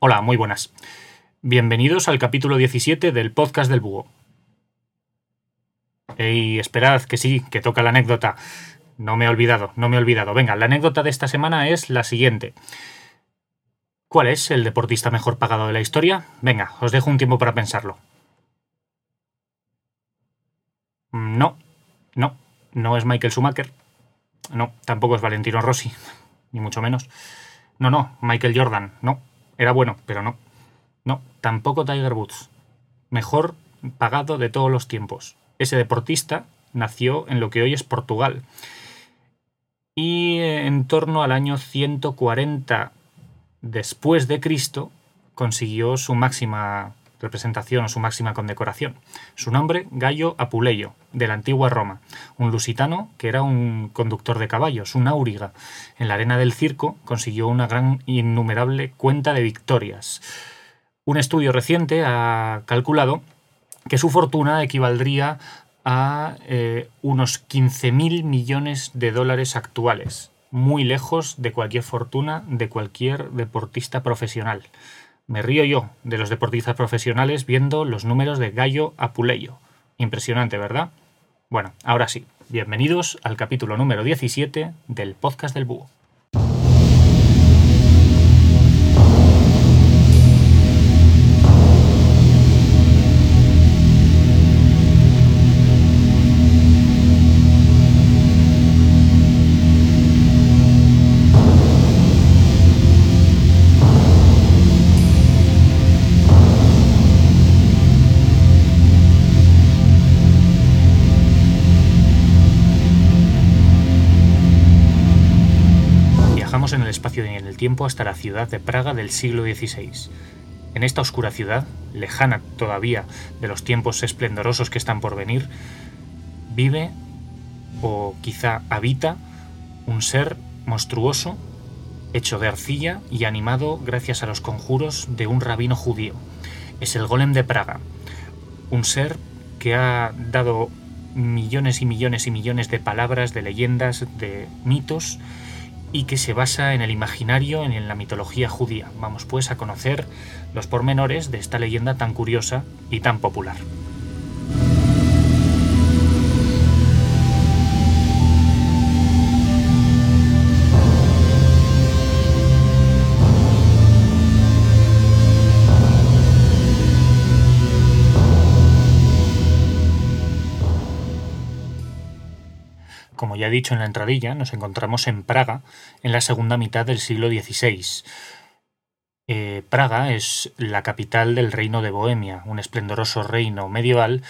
Hola, muy buenas. Bienvenidos al capítulo 17 del podcast del búho. Ey, esperad, que sí, que toca la anécdota. No me he olvidado, no me he olvidado. Venga, la anécdota de esta semana es la siguiente. ¿Cuál es el deportista mejor pagado de la historia? Venga, os dejo un tiempo para pensarlo. No, no, no es Michael Schumacher. No, tampoco es Valentino Rossi, ni mucho menos. No, no, Michael Jordan, no. Era bueno, pero no. No, tampoco Tiger Woods. Mejor pagado de todos los tiempos. Ese deportista nació en lo que hoy es Portugal. Y en torno al año 140 después de Cristo consiguió su máxima representación o su máxima condecoración. Su nombre, Gallo Apuleyo, de la antigua Roma, un lusitano que era un conductor de caballos, un auriga. En la arena del circo consiguió una gran innumerable cuenta de victorias. Un estudio reciente ha calculado que su fortuna equivaldría a eh, unos 15.000 millones de dólares actuales, muy lejos de cualquier fortuna de cualquier deportista profesional. Me río yo de los deportistas profesionales viendo los números de Gallo Apuleyo. Impresionante, ¿verdad? Bueno, ahora sí, bienvenidos al capítulo número 17 del podcast del búho. Hasta la ciudad de Praga del siglo XVI. En esta oscura ciudad, lejana todavía de los tiempos esplendorosos que están por venir, vive o quizá habita un ser monstruoso, hecho de arcilla y animado gracias a los conjuros de un rabino judío. Es el golem de Praga, un ser que ha dado millones y millones y millones de palabras, de leyendas, de mitos, y que se basa en el imaginario, en la mitología judía. Vamos pues a conocer los pormenores de esta leyenda tan curiosa y tan popular. Como ya he dicho en la entradilla, nos encontramos en Praga en la segunda mitad del siglo XVI. Eh, Praga es la capital del reino de Bohemia, un esplendoroso reino medieval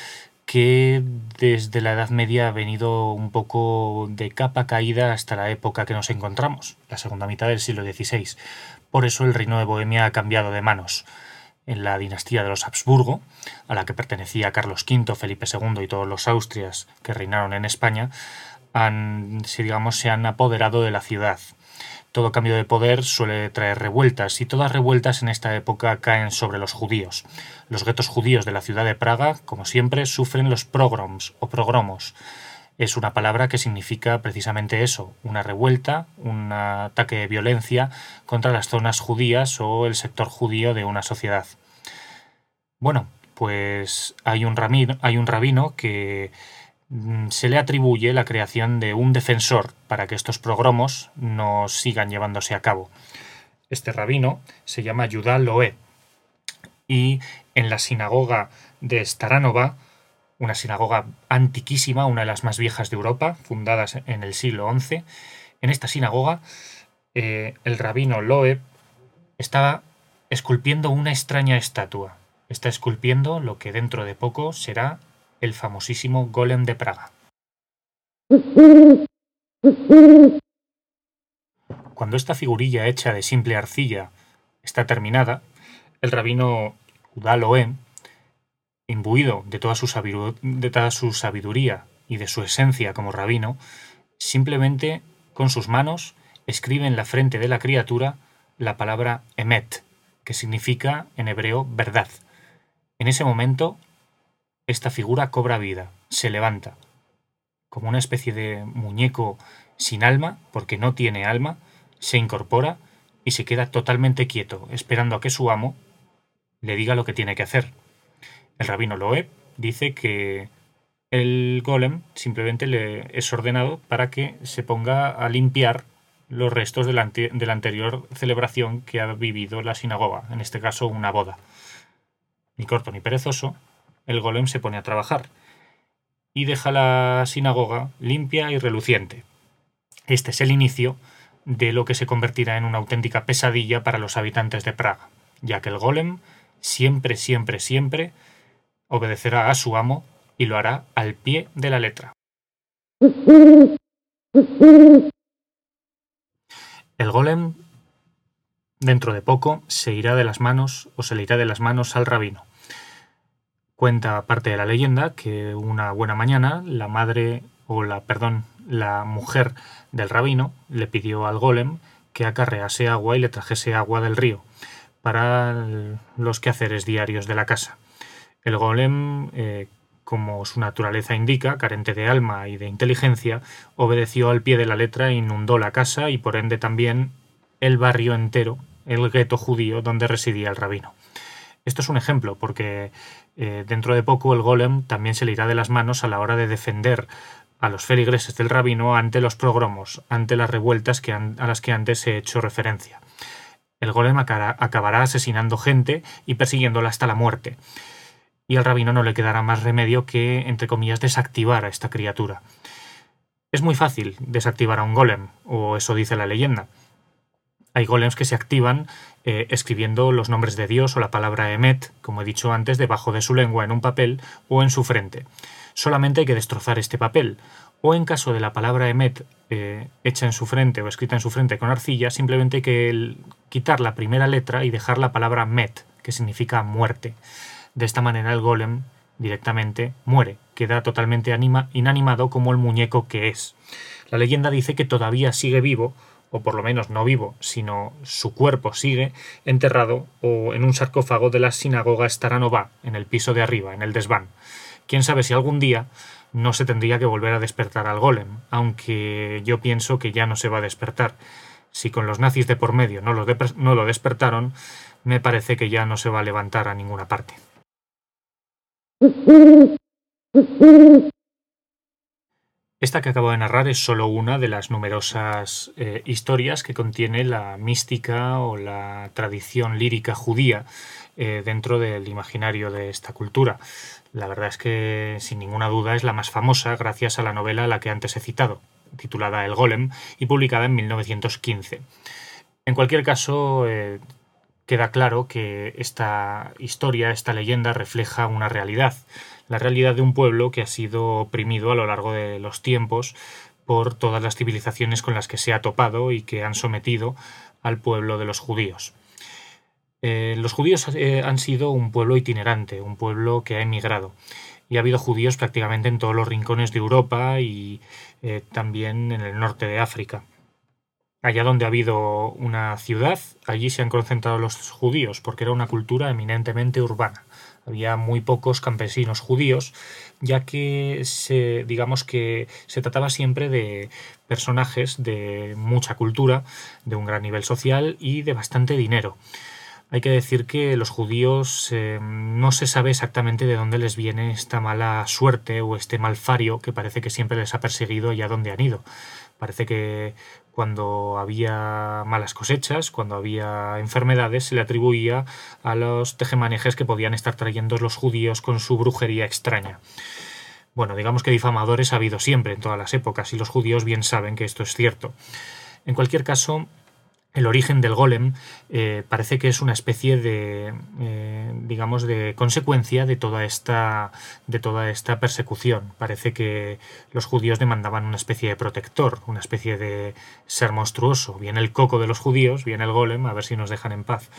que desde la Edad Media ha venido un poco de capa caída hasta la época que nos encontramos, la segunda mitad del siglo XVI. Por eso el reino de Bohemia ha cambiado de manos. En la dinastía de los Habsburgo, a la que pertenecía Carlos V, Felipe II y todos los Austrias que reinaron en España, han, si digamos, se han apoderado de la ciudad. Todo cambio de poder suele traer revueltas y todas revueltas en esta época caen sobre los judíos. Los guetos judíos de la ciudad de Praga, como siempre, sufren los pogroms o progromos. Es una palabra que significa precisamente eso, una revuelta, un ataque de violencia contra las zonas judías o el sector judío de una sociedad. Bueno, pues hay un, hay un rabino que se le atribuye la creación de un defensor para que estos progromos no sigan llevándose a cabo. Este rabino se llama Yudá Loé y en la sinagoga de Staranova, una sinagoga antiquísima, una de las más viejas de Europa, fundadas en el siglo XI, en esta sinagoga eh, el rabino Loeb estaba esculpiendo una extraña estatua. Está esculpiendo lo que dentro de poco será el famosísimo Golem de Praga. Cuando esta figurilla hecha de simple arcilla está terminada, el rabino Udaloe, imbuido de toda, su de toda su sabiduría y de su esencia como rabino, simplemente con sus manos escribe en la frente de la criatura la palabra emet, que significa en hebreo verdad. En ese momento esta figura cobra vida, se levanta, como una especie de muñeco sin alma, porque no tiene alma, se incorpora y se queda totalmente quieto, esperando a que su amo le diga lo que tiene que hacer. El rabino Loeb dice que el golem simplemente le es ordenado para que se ponga a limpiar los restos de la, de la, anterior celebración que ha vivido la sinagoga, en este caso una boda. Ni corto ni perezoso, el golem se pone a trabajar y deja la sinagoga limpia y reluciente. Este es el inicio de lo que se convertirá en una auténtica pesadilla para los habitantes de Praga, ya que el golem siempre, siempre, siempre obedecerá a su amo y lo hará al pie de la letra. El golem, dentro de poco, se irá de las manos o se le irá de las manos al rabino. Cuenta parte de la leyenda que una buena mañana la madre o la, perdón, la mujer del rabino le pidió al golem que acarrease agua y le trajese agua del río para los quehaceres diarios de la casa. El golem, eh, como su naturaleza indica, carente de alma y de inteligencia, obedeció al pie de la letra e inundó la casa y por ende también el barrio entero, el gueto judío donde residía el rabino. Esto es un ejemplo, porque eh, dentro de poco el golem también se le irá de las manos a la hora de defender a los feligreses del rabino ante los progromos, ante las revueltas que a las que antes he hecho referencia. El golem acabará asesinando gente y persiguiéndola hasta la muerte y al rabino no le quedará más remedio que, entre comillas, desactivar a esta criatura. Es muy fácil desactivar a un golem, o eso dice la leyenda. Hay golems que se activan eh, escribiendo los nombres de Dios o la palabra Emet, como he dicho antes, debajo de su lengua en un papel o en su frente. Solamente hay que destrozar este papel, o en caso de la palabra Emet eh, hecha en su frente o escrita en su frente con arcilla, simplemente hay que quitar la primera letra y dejar la palabra Met, que significa muerte. De esta manera el golem directamente muere, queda totalmente inanimado como el muñeco que es. La leyenda dice que todavía sigue vivo, o por lo menos no vivo, sino su cuerpo sigue enterrado o en un sarcófago de la sinagoga Staranova, en el piso de arriba, en el desván. Quién sabe si algún día no se tendría que volver a despertar al golem, aunque yo pienso que ya no se va a despertar. Si con los nazis de por medio no lo, no lo despertaron, me parece que ya no se va a levantar a ninguna parte. Esta que acabo de narrar es solo una de las numerosas eh, historias que contiene la mística o la tradición lírica judía eh, dentro del imaginario de esta cultura. La verdad es que sin ninguna duda es la más famosa gracias a la novela a la que antes he citado, titulada El Golem y publicada en 1915. En cualquier caso, eh, queda claro que esta historia, esta leyenda refleja una realidad, la realidad de un pueblo que ha sido oprimido a lo largo de los tiempos por todas las civilizaciones con las que se ha topado y que han sometido al pueblo de los judíos. Eh, los judíos eh, han sido un pueblo itinerante, un pueblo que ha emigrado, y ha habido judíos prácticamente en todos los rincones de Europa y eh, también en el norte de África. Allá donde ha habido una ciudad, allí se han concentrado los judíos, porque era una cultura eminentemente urbana. Había muy pocos campesinos judíos, ya que se, digamos que se trataba siempre de personajes de mucha cultura, de un gran nivel social y de bastante dinero. Hay que decir que los judíos eh, no se sabe exactamente de dónde les viene esta mala suerte o este malfario que parece que siempre les ha perseguido allá donde han ido. Parece que cuando había malas cosechas, cuando había enfermedades, se le atribuía a los tejemanejes que podían estar trayendo los judíos con su brujería extraña. Bueno, digamos que difamadores ha habido siempre en todas las épocas y los judíos bien saben que esto es cierto. En cualquier caso, el origen del golem eh, parece que es una especie de eh, digamos de consecuencia de toda esta de toda esta persecución. Parece que los judíos demandaban una especie de protector una especie de ser monstruoso. Bien el coco de los judíos bien el golem a ver si nos dejan en paz.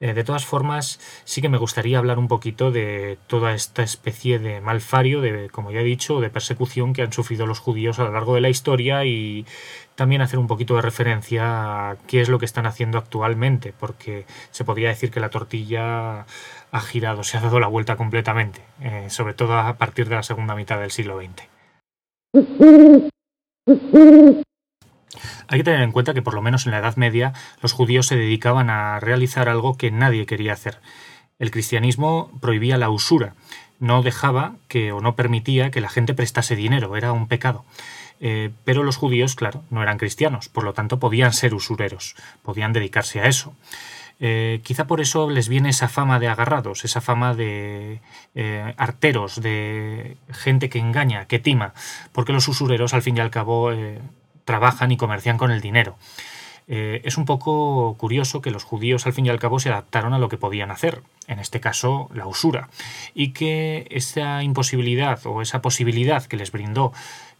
Eh, de todas formas, sí que me gustaría hablar un poquito de toda esta especie de malfario, de, como ya he dicho, de persecución que han sufrido los judíos a lo largo de la historia y también hacer un poquito de referencia a qué es lo que están haciendo actualmente, porque se podría decir que la tortilla ha girado, se ha dado la vuelta completamente, eh, sobre todo a partir de la segunda mitad del siglo XX. Hay que tener en cuenta que por lo menos en la Edad Media los judíos se dedicaban a realizar algo que nadie quería hacer. El cristianismo prohibía la usura, no dejaba que o no permitía que la gente prestase dinero, era un pecado. Eh, pero los judíos, claro, no eran cristianos, por lo tanto podían ser usureros, podían dedicarse a eso. Eh, quizá por eso les viene esa fama de agarrados, esa fama de eh, arteros, de gente que engaña, que tima, porque los usureros al fin y al cabo trabajan y comercian con el dinero. Es un poco curioso que los judíos al fin y al cabo se adaptaron a lo que podían hacer, en este caso la usura, y que esa imposibilidad o esa posibilidad que les brindó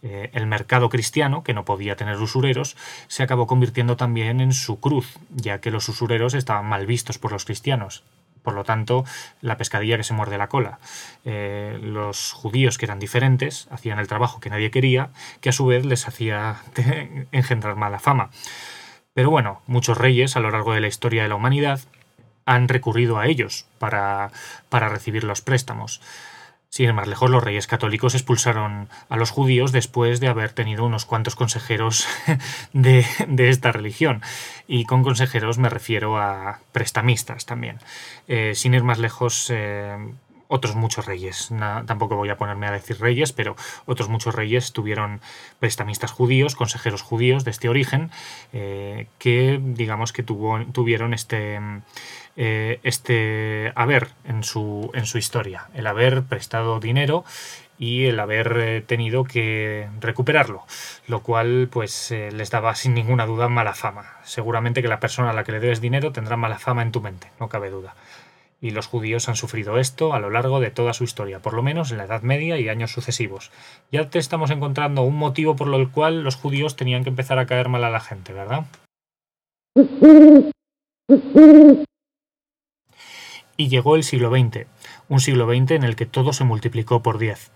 eh, el mercado cristiano, que no podía tener usureros, se acabó convirtiendo también en su cruz, ya que los usureros estaban mal vistos por los cristianos. Por lo tanto, la pescadilla que se muerde la cola. Eh, los judíos que eran diferentes hacían el trabajo que nadie quería, que a su vez les hacía engendrar mala fama. Pero bueno, muchos reyes a lo largo de la historia de la humanidad han recurrido a ellos para, para recibir los préstamos. Sin ir más lejos, los reyes católicos expulsaron a los judíos después de haber tenido unos cuantos consejeros de, esta religión. Y con consejeros me refiero a prestamistas también. Eh, sin ir más lejos, eh, otros muchos reyes. tampoco voy a ponerme a decir reyes, pero otros muchos reyes tuvieron prestamistas judíos, consejeros judíos de este origen, eh, que digamos que tuvieron este, eh, este haber en su, en su historia, el haber prestado dinero y el haber eh, tenido que recuperarlo, lo cual pues les daba sin ninguna duda mala fama. Seguramente que la persona a la que le debes dinero tendrá mala fama en tu mente, no cabe duda y los judíos han sufrido esto a lo largo de toda su historia, por lo menos en la Edad Media y años sucesivos. Ya te estamos encontrando un motivo por el cual los judíos tenían que empezar a caer mal a la gente, ¿verdad? Y llegó el siglo XX, un siglo XX en el que todo se multiplicó por diez.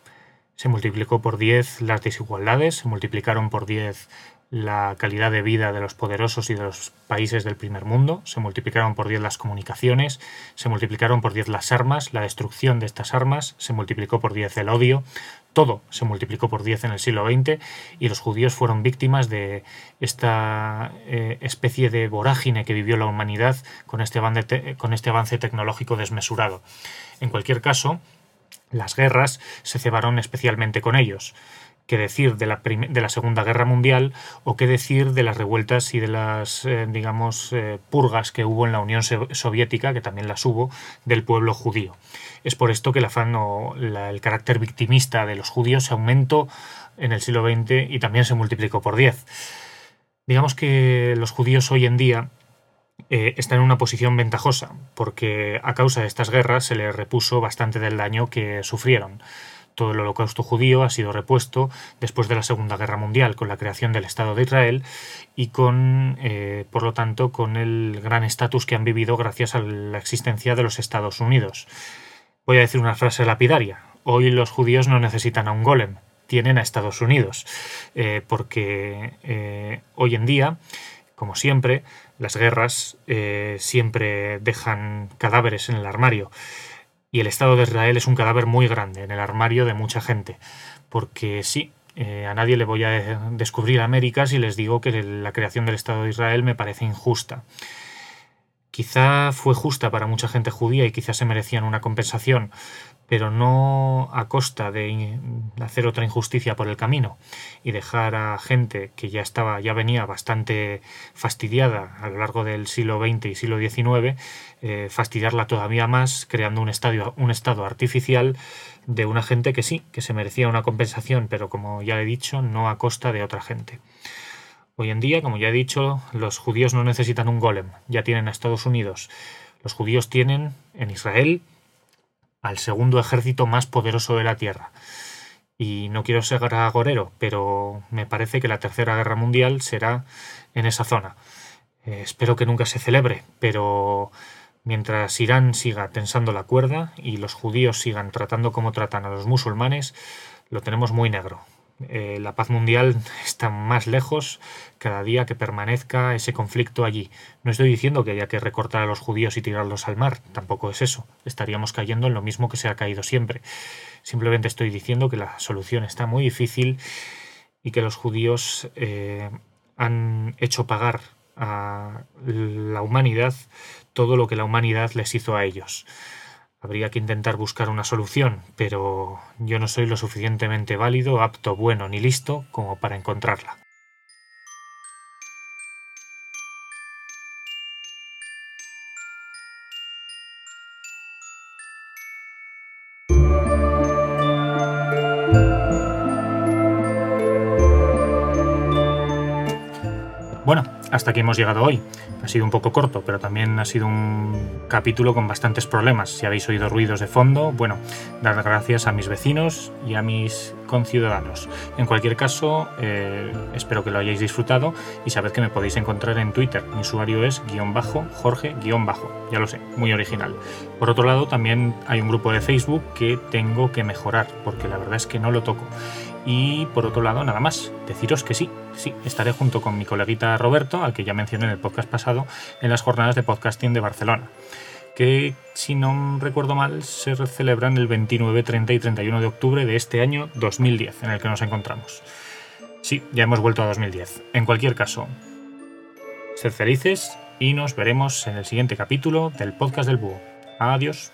Se multiplicó por diez las desigualdades, se multiplicaron por diez la calidad de vida de los poderosos y de los países del primer mundo, se multiplicaron por 10 las comunicaciones, se multiplicaron por 10 las armas, la destrucción de estas armas, se multiplicó por 10 el odio, todo se multiplicó por 10 en el siglo XX y los judíos fueron víctimas de esta eh, especie de vorágine que vivió la humanidad este, con este avance tecnológico desmesurado. En cualquier caso, las guerras se cebaron especialmente con ellos qué decir de la, Segunda Guerra Mundial o qué decir de las revueltas y de las, eh, digamos, eh, purgas que hubo en la Unión Soviética, que también las hubo, del pueblo judío. Es por esto que el afán o el carácter victimista de los judíos se aumentó en el siglo XX y también se multiplicó por 10. Digamos que los judíos hoy en día eh, están en una posición ventajosa, porque a causa de estas guerras se les repuso bastante del daño que sufrieron todo el holocausto judío ha sido repuesto después de la Segunda Guerra Mundial con la creación del Estado de Israel y con, eh, por lo tanto, con el gran estatus que han vivido gracias a la existencia de los Estados Unidos. Voy a decir una frase lapidaria. Hoy los judíos no necesitan a un golem, tienen a Estados Unidos, eh, porque eh, hoy en día, como siempre, las guerras siempre dejan cadáveres en el armario y el Estado de Israel es un cadáver muy grande en el armario de mucha gente. Porque sí, eh, a nadie le voy a descubrir América si les digo que la creación del Estado de Israel me parece injusta. Quizá fue justa para mucha gente judía y quizá se merecían una compensación, pero no a costa de hacer otra injusticia por el camino y dejar a gente que ya estaba, ya venía bastante fastidiada a lo largo del siglo XX y siglo XIX, eh, fastidiarla todavía más, creando un, estadio, un estado artificial de una gente que sí, que se merecía una compensación, pero como ya he dicho, no a costa de otra gente. Hoy en día, como ya he dicho, los judíos no necesitan un golem, ya tienen a Estados Unidos. Los judíos tienen en Israel al segundo ejército más poderoso de la Tierra. Y no quiero ser agorero, pero me parece que la Tercera Guerra Mundial será en esa zona. Eh, espero que nunca se celebre, pero mientras Irán siga tensando la cuerda y los judíos sigan tratando como tratan a los musulmanes, lo tenemos muy negro. Eh, la paz mundial está más lejos cada día que permanezca ese conflicto allí. No estoy diciendo que haya que recortar a los judíos y tirarlos al mar, tampoco es eso. Estaríamos cayendo en lo mismo que se ha caído siempre. Simplemente estoy diciendo que la solución está muy difícil y que los judíos eh, han hecho pagar a la humanidad todo lo que la humanidad les hizo a ellos. Habría que intentar buscar una solución, pero yo no soy lo suficientemente válido, apto, bueno ni listo como para encontrarla. Hasta aquí hemos llegado hoy. Ha sido un poco corto, pero también ha sido un capítulo con bastantes problemas. Si habéis oído ruidos de fondo, bueno, dar gracias a mis vecinos y a mis conciudadanos. En cualquier caso, eh, espero que lo hayáis disfrutado y sabed que me podéis encontrar en Twitter. Mi usuario es guion bajo, Jorge guion bajo. Ya lo sé, muy original. Por otro lado, también hay un grupo de Facebook que tengo que mejorar, porque la verdad es que no lo toco. Y por otro lado, nada más, deciros que sí, sí, estaré junto con mi coleguita Roberto, al que ya mencioné en el podcast pasado, en las jornadas de podcasting de Barcelona, que si no recuerdo mal se celebran el 29, 30 y 31 de octubre de este año 2010 en el que nos encontramos. Sí, ya hemos vuelto a 2010. En cualquier caso, sed felices y nos veremos en el siguiente capítulo del podcast del búho. Adiós.